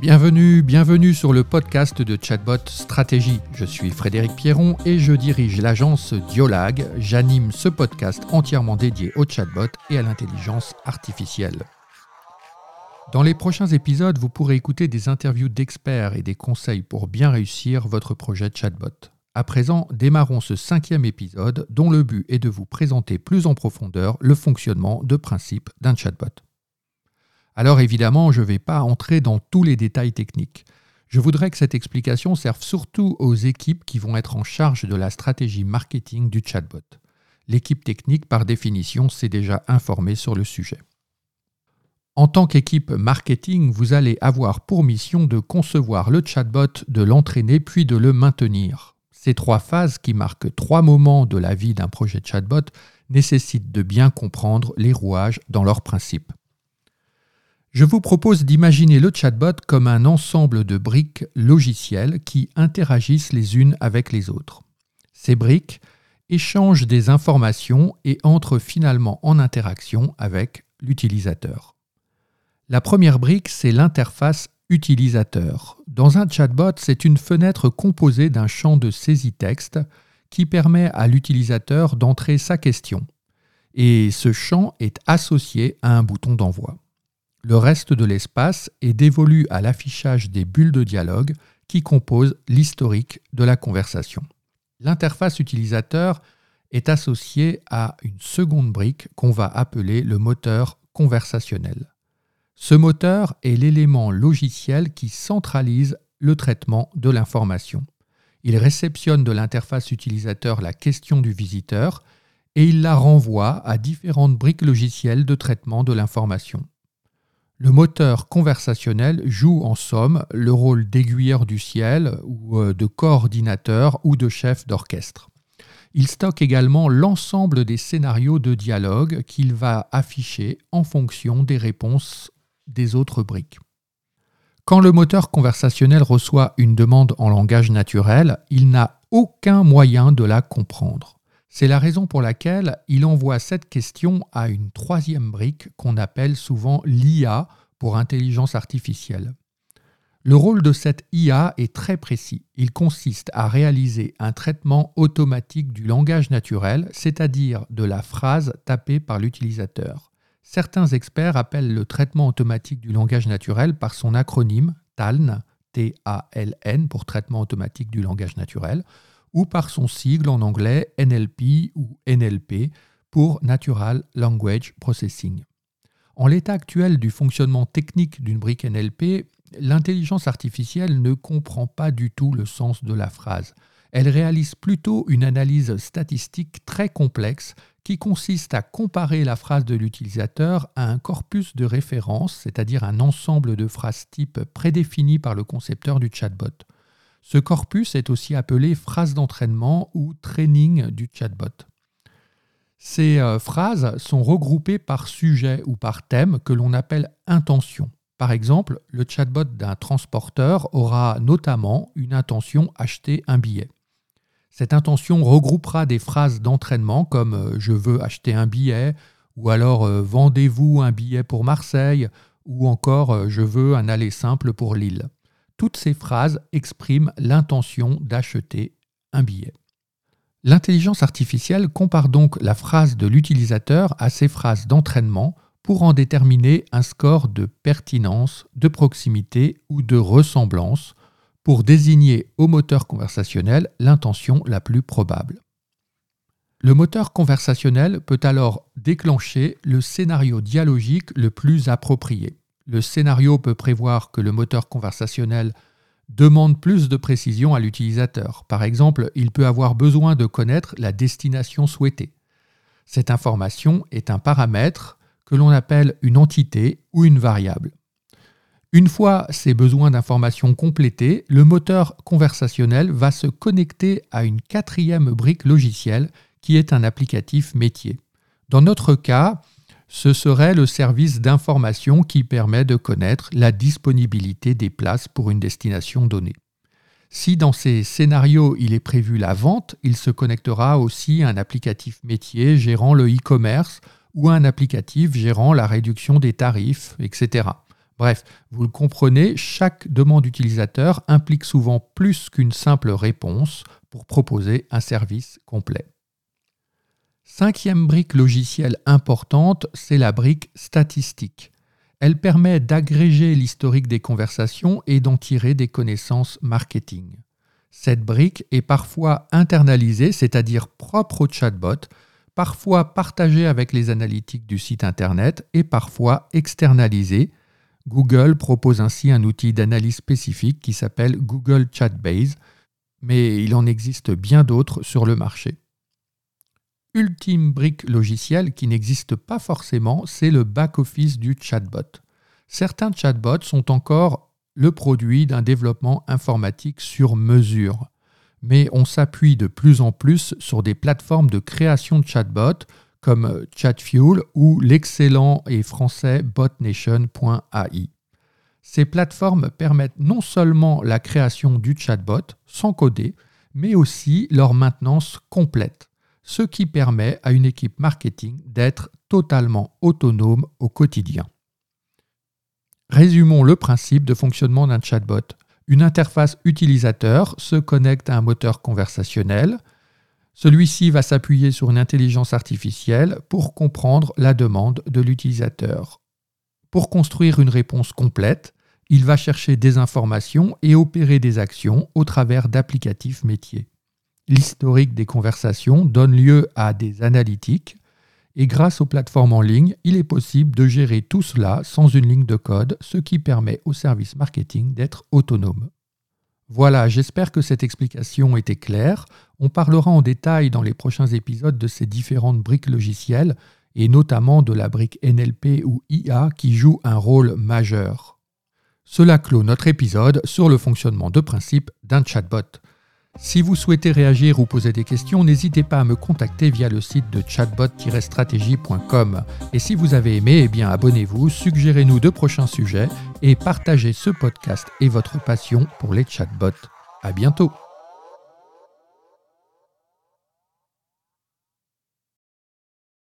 Bienvenue, bienvenue sur le podcast de Chatbot Stratégie. Je suis Frédéric Pierron et je dirige l'agence Diolag. J'anime ce podcast entièrement dédié au chatbot et à l'intelligence artificielle. Dans les prochains épisodes, vous pourrez écouter des interviews d'experts et des conseils pour bien réussir votre projet chatbot. À présent, démarrons ce cinquième épisode dont le but est de vous présenter plus en profondeur le fonctionnement de principe d'un chatbot. Alors évidemment, je ne vais pas entrer dans tous les détails techniques. Je voudrais que cette explication serve surtout aux équipes qui vont être en charge de la stratégie marketing du chatbot. L'équipe technique, par définition, s'est déjà informée sur le sujet. En tant qu'équipe marketing, vous allez avoir pour mission de concevoir le chatbot, de l'entraîner puis de le maintenir. Ces trois phases qui marquent trois moments de la vie d'un projet chatbot nécessitent de bien comprendre les rouages dans leurs principes. Je vous propose d'imaginer le chatbot comme un ensemble de briques logicielles qui interagissent les unes avec les autres. Ces briques échangent des informations et entrent finalement en interaction avec l'utilisateur. La première brique, c'est l'interface utilisateur. Dans un chatbot, c'est une fenêtre composée d'un champ de saisie texte qui permet à l'utilisateur d'entrer sa question. Et ce champ est associé à un bouton d'envoi. Le reste de l'espace est dévolu à l'affichage des bulles de dialogue qui composent l'historique de la conversation. L'interface utilisateur est associée à une seconde brique qu'on va appeler le moteur conversationnel. Ce moteur est l'élément logiciel qui centralise le traitement de l'information. Il réceptionne de l'interface utilisateur la question du visiteur et il la renvoie à différentes briques logicielles de traitement de l'information. Le moteur conversationnel joue en somme le rôle d'aiguilleur du ciel ou euh, de coordinateur ou de chef d'orchestre. Il stocke également l'ensemble des scénarios de dialogue qu'il va afficher en fonction des réponses des autres briques. Quand le moteur conversationnel reçoit une demande en langage naturel, il n'a aucun moyen de la comprendre. C'est la raison pour laquelle il envoie cette question à une troisième brique qu'on appelle souvent l'IA pour intelligence artificielle. Le rôle de cette IA est très précis. Il consiste à réaliser un traitement automatique du langage naturel, c'est-à-dire de la phrase tapée par l'utilisateur. Certains experts appellent le traitement automatique du langage naturel par son acronyme TALN, T-A-L-N pour traitement automatique du langage naturel, ou par son sigle en anglais NLP ou NLP pour Natural Language Processing. En l'état actuel du fonctionnement technique d'une brique NLP, l'intelligence artificielle ne comprend pas du tout le sens de la phrase. Elle réalise plutôt une analyse statistique très complexe qui consiste à comparer la phrase de l'utilisateur à un corpus de références, c'est-à-dire un ensemble de phrases types prédéfinies par le concepteur du chatbot. Ce corpus est aussi appelé phrase d'entraînement ou training du chatbot. Ces euh, phrases sont regroupées par sujet ou par thème que l'on appelle intention. Par exemple, le chatbot d'un transporteur aura notamment une intention acheter un billet. Cette intention regroupera des phrases d'entraînement comme euh, je veux acheter un billet ou alors euh, vendez-vous un billet pour Marseille ou encore je veux un aller simple pour Lille. Toutes ces phrases expriment l'intention d'acheter un billet. L'intelligence artificielle compare donc la phrase de l'utilisateur à ses phrases d'entraînement pour en déterminer un score de pertinence, de proximité ou de ressemblance pour désigner au moteur conversationnel l'intention la plus probable. Le moteur conversationnel peut alors déclencher le scénario dialogique le plus approprié. Le scénario peut prévoir que le moteur conversationnel demande plus de précision à l'utilisateur. Par exemple, il peut avoir besoin de connaître la destination souhaitée. Cette information est un paramètre que l'on appelle une entité ou une variable. Une fois ces besoins d'information complétés, le moteur conversationnel va se connecter à une quatrième brique logicielle qui est un applicatif métier. Dans notre cas, ce serait le service d'information qui permet de connaître la disponibilité des places pour une destination donnée. Si dans ces scénarios il est prévu la vente, il se connectera aussi à un applicatif métier gérant le e-commerce ou un applicatif gérant la réduction des tarifs, etc. Bref, vous le comprenez, chaque demande utilisateur implique souvent plus qu'une simple réponse pour proposer un service complet. Cinquième brique logicielle importante, c'est la brique statistique. Elle permet d'agréger l'historique des conversations et d'en tirer des connaissances marketing. Cette brique est parfois internalisée, c'est-à-dire propre au chatbot, parfois partagée avec les analytiques du site Internet et parfois externalisée. Google propose ainsi un outil d'analyse spécifique qui s'appelle Google Chatbase, mais il en existe bien d'autres sur le marché. Ultime brique logicielle qui n'existe pas forcément, c'est le back-office du chatbot. Certains chatbots sont encore le produit d'un développement informatique sur mesure, mais on s'appuie de plus en plus sur des plateformes de création de chatbots comme Chatfuel ou l'excellent et français botnation.ai. Ces plateformes permettent non seulement la création du chatbot sans coder, mais aussi leur maintenance complète, ce qui permet à une équipe marketing d'être totalement autonome au quotidien. Résumons le principe de fonctionnement d'un chatbot. Une interface utilisateur se connecte à un moteur conversationnel. Celui-ci va s'appuyer sur une intelligence artificielle pour comprendre la demande de l'utilisateur. Pour construire une réponse complète, il va chercher des informations et opérer des actions au travers d'applicatifs métiers. L'historique des conversations donne lieu à des analytiques et grâce aux plateformes en ligne, il est possible de gérer tout cela sans une ligne de code, ce qui permet au service marketing d'être autonome. Voilà, j'espère que cette explication était claire. On parlera en détail dans les prochains épisodes de ces différentes briques logicielles et notamment de la brique NLP ou IA qui joue un rôle majeur. Cela clôt notre épisode sur le fonctionnement de principe d'un chatbot. Si vous souhaitez réagir ou poser des questions, n'hésitez pas à me contacter via le site de chatbot-stratégie.com. Et si vous avez aimé, eh bien abonnez-vous, suggérez-nous de prochains sujets et partagez ce podcast et votre passion pour les chatbots. À bientôt.